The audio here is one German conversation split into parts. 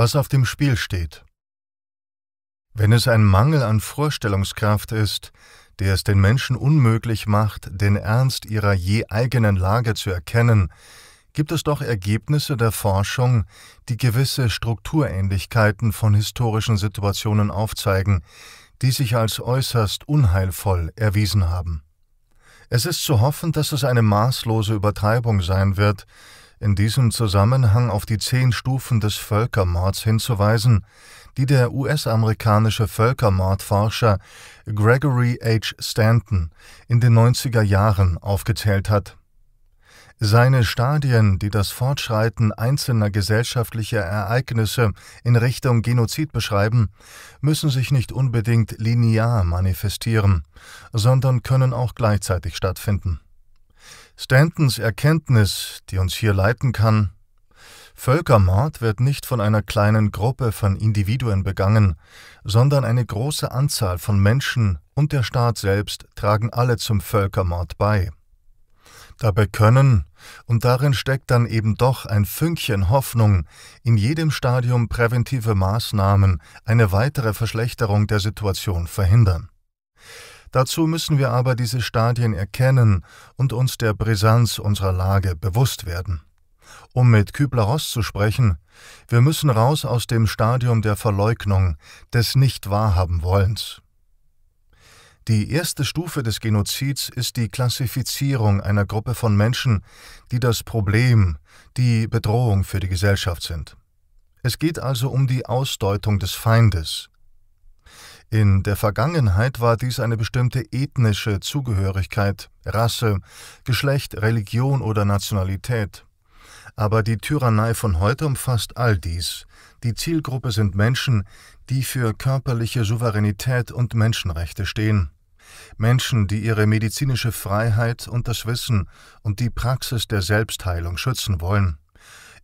Was auf dem Spiel steht. Wenn es ein Mangel an Vorstellungskraft ist, der es den Menschen unmöglich macht, den Ernst ihrer je eigenen Lage zu erkennen, gibt es doch Ergebnisse der Forschung, die gewisse Strukturähnlichkeiten von historischen Situationen aufzeigen, die sich als äußerst unheilvoll erwiesen haben. Es ist zu hoffen, dass es eine maßlose Übertreibung sein wird, in diesem Zusammenhang auf die zehn Stufen des Völkermords hinzuweisen, die der US-amerikanische Völkermordforscher Gregory H. Stanton in den 90er Jahren aufgezählt hat. Seine Stadien, die das Fortschreiten einzelner gesellschaftlicher Ereignisse in Richtung Genozid beschreiben, müssen sich nicht unbedingt linear manifestieren, sondern können auch gleichzeitig stattfinden. Stantons Erkenntnis, die uns hier leiten kann, Völkermord wird nicht von einer kleinen Gruppe von Individuen begangen, sondern eine große Anzahl von Menschen und der Staat selbst tragen alle zum Völkermord bei. Dabei können, und darin steckt dann eben doch ein Fünkchen Hoffnung, in jedem Stadium präventive Maßnahmen eine weitere Verschlechterung der Situation verhindern. Dazu müssen wir aber diese Stadien erkennen und uns der Brisanz unserer Lage bewusst werden. Um mit Kübler-Ross zu sprechen, wir müssen raus aus dem Stadium der Verleugnung, des Nicht-Wahrhaben-Wollens. Die erste Stufe des Genozids ist die Klassifizierung einer Gruppe von Menschen, die das Problem, die Bedrohung für die Gesellschaft sind. Es geht also um die Ausdeutung des Feindes. In der Vergangenheit war dies eine bestimmte ethnische Zugehörigkeit, Rasse, Geschlecht, Religion oder Nationalität. Aber die Tyrannei von heute umfasst all dies. Die Zielgruppe sind Menschen, die für körperliche Souveränität und Menschenrechte stehen. Menschen, die ihre medizinische Freiheit und das Wissen und die Praxis der Selbstheilung schützen wollen.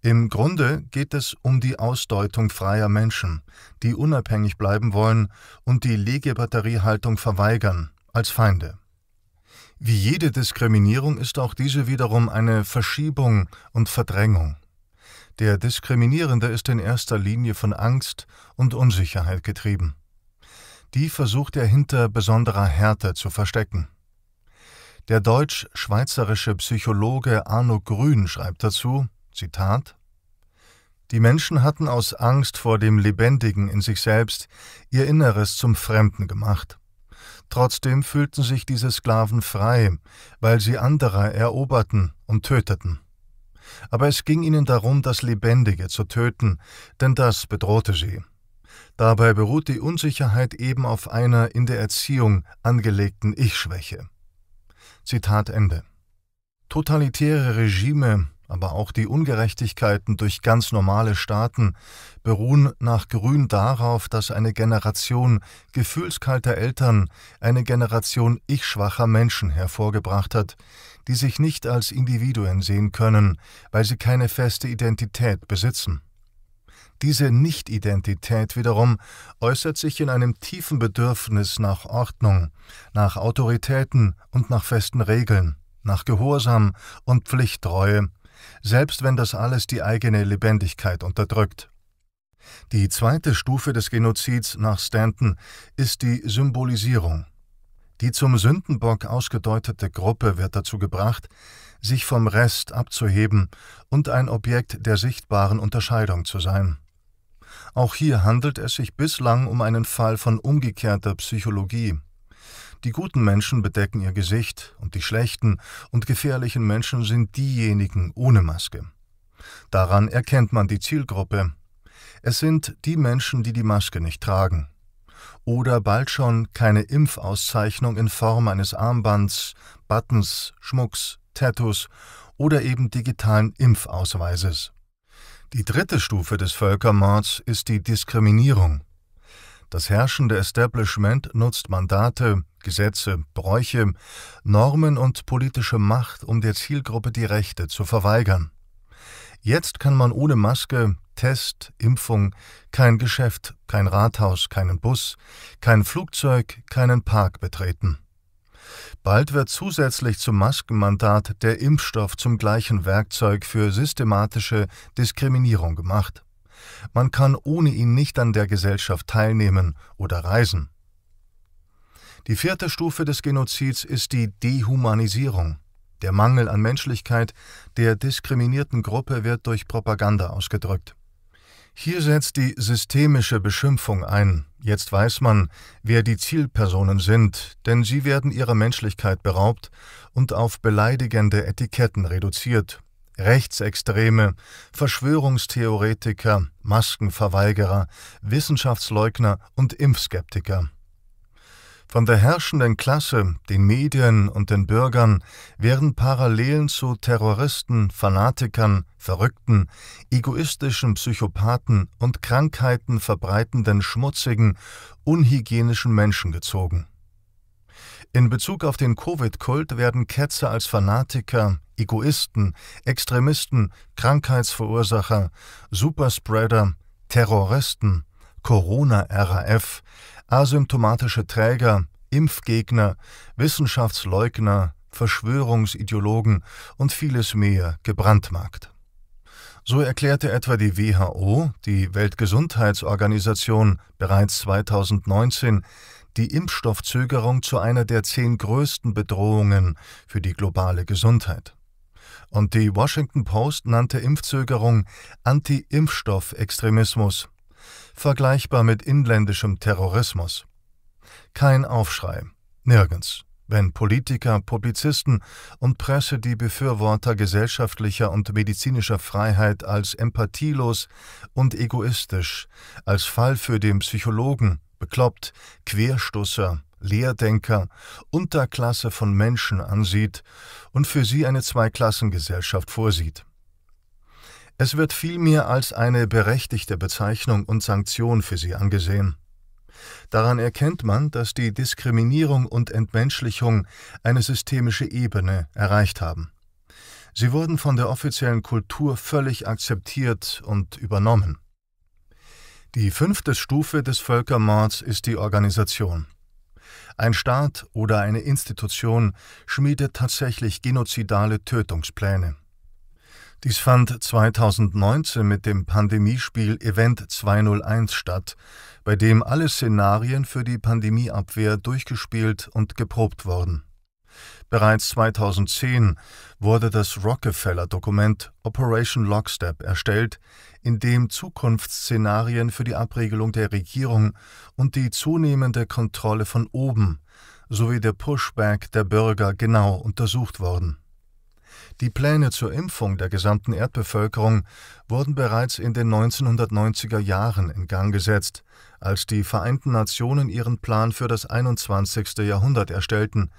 Im Grunde geht es um die Ausdeutung freier Menschen, die unabhängig bleiben wollen und die Legebatteriehaltung verweigern, als Feinde. Wie jede Diskriminierung ist auch diese wiederum eine Verschiebung und Verdrängung. Der Diskriminierende ist in erster Linie von Angst und Unsicherheit getrieben. Die versucht er hinter besonderer Härte zu verstecken. Der deutsch-schweizerische Psychologe Arno Grün schreibt dazu, Zitat, Die Menschen hatten aus Angst vor dem Lebendigen in sich selbst ihr Inneres zum Fremden gemacht. Trotzdem fühlten sich diese Sklaven frei, weil sie andere eroberten und töteten. Aber es ging ihnen darum, das Lebendige zu töten, denn das bedrohte sie. Dabei beruht die Unsicherheit eben auf einer in der Erziehung angelegten Ich-Schwäche. Zitat Ende. Totalitäre Regime, aber auch die Ungerechtigkeiten durch ganz normale Staaten beruhen nach Grün darauf, dass eine Generation gefühlskalter Eltern eine Generation ich-schwacher Menschen hervorgebracht hat, die sich nicht als Individuen sehen können, weil sie keine feste Identität besitzen. Diese Nichtidentität wiederum äußert sich in einem tiefen Bedürfnis nach Ordnung, nach Autoritäten und nach festen Regeln, nach Gehorsam und Pflichttreue, selbst wenn das alles die eigene Lebendigkeit unterdrückt. Die zweite Stufe des Genozids nach Stanton ist die Symbolisierung. Die zum Sündenbock ausgedeutete Gruppe wird dazu gebracht, sich vom Rest abzuheben und ein Objekt der sichtbaren Unterscheidung zu sein. Auch hier handelt es sich bislang um einen Fall von umgekehrter Psychologie. Die guten Menschen bedecken ihr Gesicht und die schlechten und gefährlichen Menschen sind diejenigen ohne Maske. Daran erkennt man die Zielgruppe. Es sind die Menschen, die die Maske nicht tragen. Oder bald schon keine Impfauszeichnung in Form eines Armbands, Buttons, Schmucks, Tattoos oder eben digitalen Impfausweises. Die dritte Stufe des Völkermords ist die Diskriminierung. Das herrschende Establishment nutzt Mandate, Gesetze, Bräuche, Normen und politische Macht, um der Zielgruppe die Rechte zu verweigern. Jetzt kann man ohne Maske, Test, Impfung, kein Geschäft, kein Rathaus, keinen Bus, kein Flugzeug, keinen Park betreten. Bald wird zusätzlich zum Maskenmandat der Impfstoff zum gleichen Werkzeug für systematische Diskriminierung gemacht. Man kann ohne ihn nicht an der Gesellschaft teilnehmen oder reisen. Die vierte Stufe des Genozids ist die Dehumanisierung. Der Mangel an Menschlichkeit der diskriminierten Gruppe wird durch Propaganda ausgedrückt. Hier setzt die systemische Beschimpfung ein. Jetzt weiß man, wer die Zielpersonen sind, denn sie werden ihrer Menschlichkeit beraubt und auf beleidigende Etiketten reduziert. Rechtsextreme, Verschwörungstheoretiker, Maskenverweigerer, Wissenschaftsleugner und Impfskeptiker. Von der herrschenden Klasse, den Medien und den Bürgern werden Parallelen zu Terroristen, Fanatikern, Verrückten, egoistischen Psychopathen und Krankheiten verbreitenden schmutzigen, unhygienischen Menschen gezogen. In Bezug auf den Covid-Kult werden Ketzer als Fanatiker, Egoisten, Extremisten, Krankheitsverursacher, Superspreader, Terroristen, Corona-RAF, asymptomatische Träger, Impfgegner, Wissenschaftsleugner, Verschwörungsideologen und vieles mehr gebrandmarkt. So erklärte etwa die WHO, die Weltgesundheitsorganisation, bereits 2019 die Impfstoffzögerung zu einer der zehn größten Bedrohungen für die globale Gesundheit. Und die Washington Post nannte Impfzögerung Anti-Impfstoff-Extremismus vergleichbar mit inländischem Terrorismus. Kein Aufschrei, nirgends, wenn Politiker, Publizisten und Presse die Befürworter gesellschaftlicher und medizinischer Freiheit als empathielos und egoistisch, als Fall für den Psychologen, bekloppt, Querstoßer, Lehrdenker, Unterklasse von Menschen ansieht und für sie eine Zweiklassengesellschaft vorsieht. Es wird vielmehr als eine berechtigte Bezeichnung und Sanktion für sie angesehen. Daran erkennt man, dass die Diskriminierung und Entmenschlichung eine systemische Ebene erreicht haben. Sie wurden von der offiziellen Kultur völlig akzeptiert und übernommen. Die fünfte Stufe des Völkermords ist die Organisation. Ein Staat oder eine Institution schmiedet tatsächlich genozidale Tötungspläne. Dies fand 2019 mit dem Pandemiespiel Event 201 statt, bei dem alle Szenarien für die Pandemieabwehr durchgespielt und geprobt wurden. Bereits 2010 wurde das Rockefeller-Dokument Operation Lockstep erstellt, in dem Zukunftsszenarien für die Abregelung der Regierung und die zunehmende Kontrolle von oben sowie der Pushback der Bürger genau untersucht wurden. Die Pläne zur Impfung der gesamten Erdbevölkerung wurden bereits in den 1990er Jahren in Gang gesetzt, als die Vereinten Nationen ihren Plan für das 21. Jahrhundert erstellten,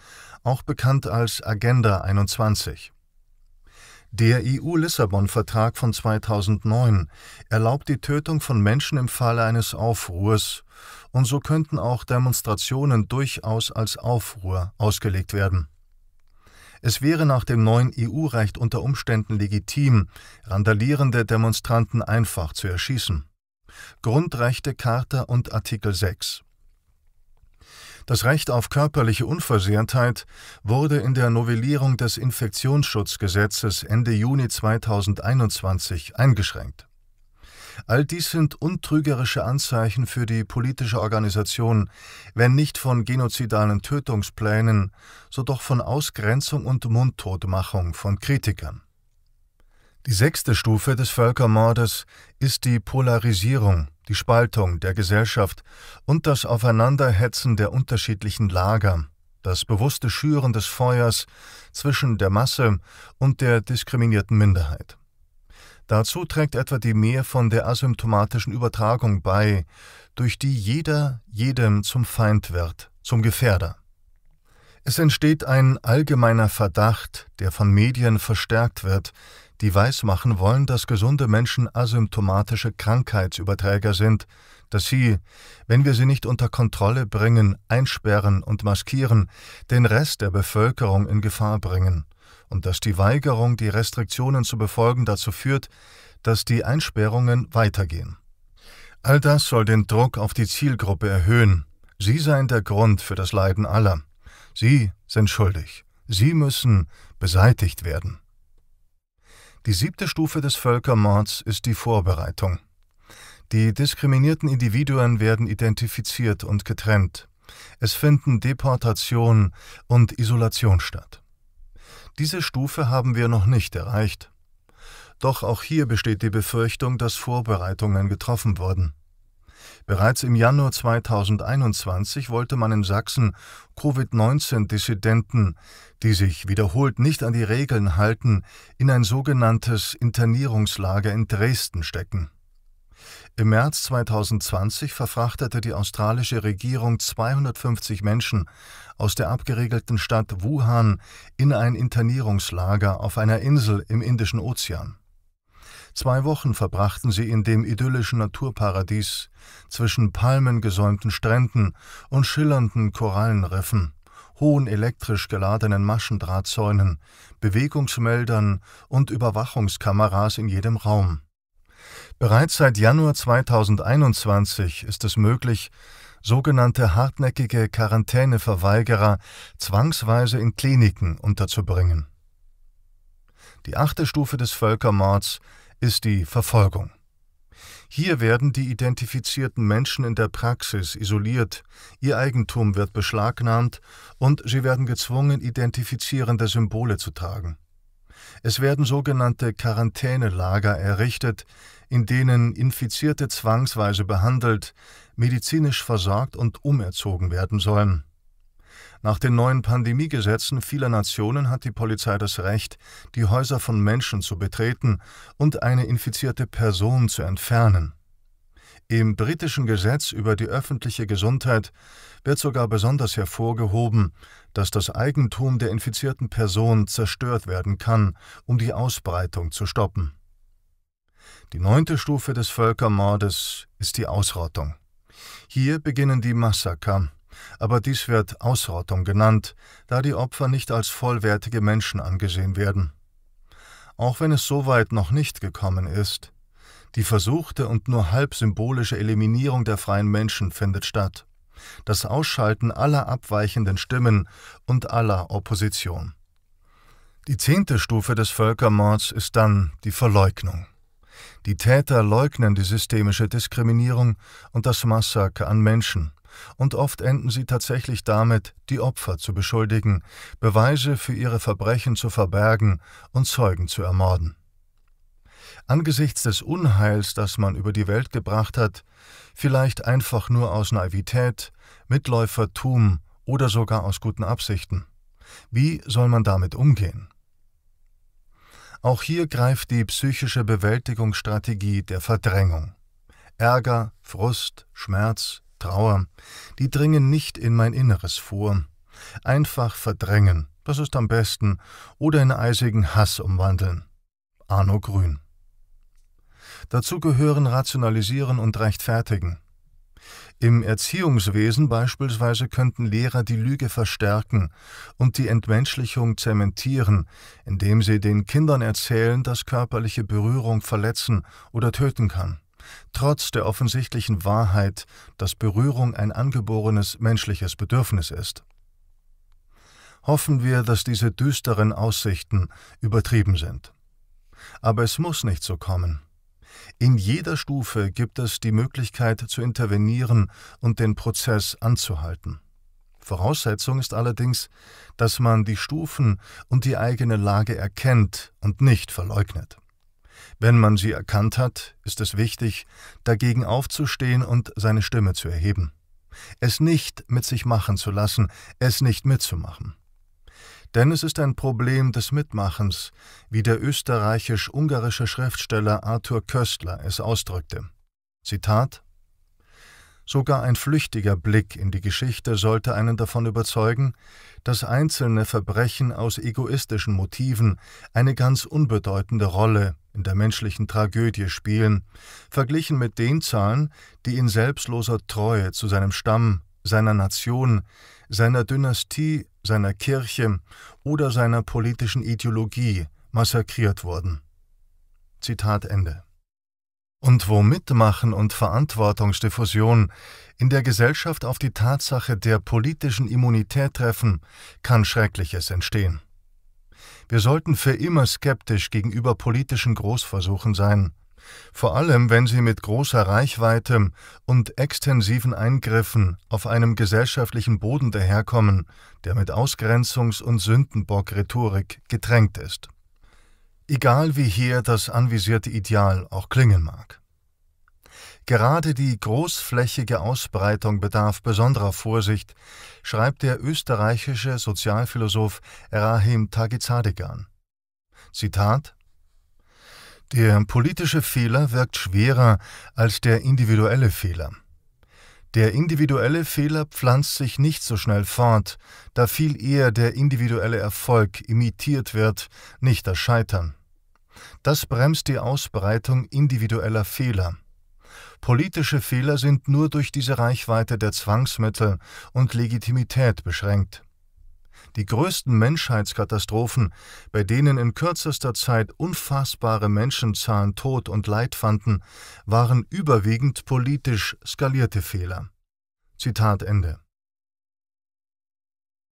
auch bekannt als Agenda 21. Der EU-Lissabon-Vertrag von 2009 erlaubt die Tötung von Menschen im Falle eines Aufruhrs, und so könnten auch Demonstrationen durchaus als Aufruhr ausgelegt werden. Es wäre nach dem neuen EU-Recht unter Umständen legitim, randalierende Demonstranten einfach zu erschießen. Grundrechte Charta und Artikel 6. Das Recht auf körperliche Unversehrtheit wurde in der Novellierung des Infektionsschutzgesetzes Ende Juni 2021 eingeschränkt. All dies sind untrügerische Anzeichen für die politische Organisation, wenn nicht von genozidalen Tötungsplänen, so doch von Ausgrenzung und Mundtotmachung von Kritikern. Die sechste Stufe des Völkermordes ist die Polarisierung, die Spaltung der Gesellschaft und das Aufeinanderhetzen der unterschiedlichen Lager, das bewusste Schüren des Feuers zwischen der Masse und der diskriminierten Minderheit. Dazu trägt etwa die Mehr von der asymptomatischen Übertragung bei, durch die jeder jedem zum Feind wird, zum Gefährder. Es entsteht ein allgemeiner Verdacht, der von Medien verstärkt wird, die weismachen wollen, dass gesunde Menschen asymptomatische Krankheitsüberträger sind, dass sie, wenn wir sie nicht unter Kontrolle bringen, einsperren und maskieren, den Rest der Bevölkerung in Gefahr bringen und dass die Weigerung, die Restriktionen zu befolgen, dazu führt, dass die Einsperrungen weitergehen. All das soll den Druck auf die Zielgruppe erhöhen. Sie seien der Grund für das Leiden aller. Sie sind schuldig. Sie müssen beseitigt werden. Die siebte Stufe des Völkermords ist die Vorbereitung. Die diskriminierten Individuen werden identifiziert und getrennt. Es finden Deportation und Isolation statt. Diese Stufe haben wir noch nicht erreicht. Doch auch hier besteht die Befürchtung, dass Vorbereitungen getroffen wurden. Bereits im Januar 2021 wollte man in Sachsen Covid-19-Dissidenten, die sich wiederholt nicht an die Regeln halten, in ein sogenanntes Internierungslager in Dresden stecken. Im März 2020 verfrachtete die australische Regierung 250 Menschen aus der abgeriegelten Stadt Wuhan in ein Internierungslager auf einer Insel im Indischen Ozean. Zwei Wochen verbrachten sie in dem idyllischen Naturparadies zwischen palmengesäumten Stränden und schillernden Korallenriffen, hohen elektrisch geladenen Maschendrahtzäunen, Bewegungsmeldern und Überwachungskameras in jedem Raum. Bereits seit Januar 2021 ist es möglich, sogenannte hartnäckige Quarantäneverweigerer zwangsweise in Kliniken unterzubringen. Die achte Stufe des Völkermords ist die Verfolgung. Hier werden die identifizierten Menschen in der Praxis isoliert, ihr Eigentum wird beschlagnahmt und sie werden gezwungen, identifizierende Symbole zu tragen. Es werden sogenannte Quarantänelager errichtet, in denen Infizierte zwangsweise behandelt, medizinisch versorgt und umerzogen werden sollen. Nach den neuen Pandemiegesetzen vieler Nationen hat die Polizei das Recht, die Häuser von Menschen zu betreten und eine infizierte Person zu entfernen. Im britischen Gesetz über die öffentliche Gesundheit wird sogar besonders hervorgehoben, dass das Eigentum der infizierten Person zerstört werden kann, um die Ausbreitung zu stoppen. Die neunte Stufe des Völkermordes ist die Ausrottung. Hier beginnen die Massaker, aber dies wird Ausrottung genannt, da die Opfer nicht als vollwertige Menschen angesehen werden. Auch wenn es soweit noch nicht gekommen ist, die versuchte und nur halb symbolische Eliminierung der freien Menschen findet statt. Das Ausschalten aller abweichenden Stimmen und aller Opposition. Die zehnte Stufe des Völkermords ist dann die Verleugnung. Die Täter leugnen die systemische Diskriminierung und das Massaker an Menschen, und oft enden sie tatsächlich damit, die Opfer zu beschuldigen, Beweise für ihre Verbrechen zu verbergen und Zeugen zu ermorden. Angesichts des Unheils, das man über die Welt gebracht hat, vielleicht einfach nur aus Naivität, Mitläufertum oder sogar aus guten Absichten. Wie soll man damit umgehen? Auch hier greift die psychische Bewältigungsstrategie der Verdrängung. Ärger, Frust, Schmerz, Trauer, die dringen nicht in mein Inneres vor. Einfach verdrängen, das ist am besten, oder in eisigen Hass umwandeln. Arno Grün. Dazu gehören Rationalisieren und Rechtfertigen. Im Erziehungswesen beispielsweise könnten Lehrer die Lüge verstärken und die Entmenschlichung zementieren, indem sie den Kindern erzählen, dass körperliche Berührung verletzen oder töten kann trotz der offensichtlichen Wahrheit, dass Berührung ein angeborenes menschliches Bedürfnis ist. Hoffen wir, dass diese düsteren Aussichten übertrieben sind. Aber es muss nicht so kommen. In jeder Stufe gibt es die Möglichkeit zu intervenieren und den Prozess anzuhalten. Voraussetzung ist allerdings, dass man die Stufen und die eigene Lage erkennt und nicht verleugnet. Wenn man sie erkannt hat, ist es wichtig, dagegen aufzustehen und seine Stimme zu erheben. Es nicht mit sich machen zu lassen, es nicht mitzumachen. Denn es ist ein Problem des Mitmachens, wie der österreichisch-ungarische Schriftsteller Arthur Köstler es ausdrückte. Zitat Sogar ein flüchtiger Blick in die Geschichte sollte einen davon überzeugen, dass einzelne Verbrechen aus egoistischen Motiven eine ganz unbedeutende Rolle in der menschlichen Tragödie spielen, verglichen mit den Zahlen, die in selbstloser Treue zu seinem Stamm, seiner Nation, seiner Dynastie, seiner Kirche oder seiner politischen Ideologie massakriert wurden. Zitat Ende. Und wo Mitmachen und Verantwortungsdiffusion in der Gesellschaft auf die Tatsache der politischen Immunität treffen, kann Schreckliches entstehen. Wir sollten für immer skeptisch gegenüber politischen Großversuchen sein. Vor allem wenn sie mit großer Reichweite und extensiven Eingriffen auf einem gesellschaftlichen Boden daherkommen, der mit Ausgrenzungs- und Sündenbock-Rhetorik getränkt ist. Egal wie hier das anvisierte Ideal auch klingen mag. Gerade die großflächige Ausbreitung bedarf besonderer Vorsicht, schreibt der österreichische Sozialphilosoph Rahim Tagizadegan. Zitat Der politische Fehler wirkt schwerer als der individuelle Fehler. Der individuelle Fehler pflanzt sich nicht so schnell fort, da viel eher der individuelle Erfolg imitiert wird, nicht das Scheitern. Das bremst die Ausbreitung individueller Fehler. Politische Fehler sind nur durch diese Reichweite der Zwangsmittel und Legitimität beschränkt. Die größten Menschheitskatastrophen, bei denen in kürzester Zeit unfassbare Menschenzahlen Tod und Leid fanden, waren überwiegend politisch skalierte Fehler. Zitat Ende.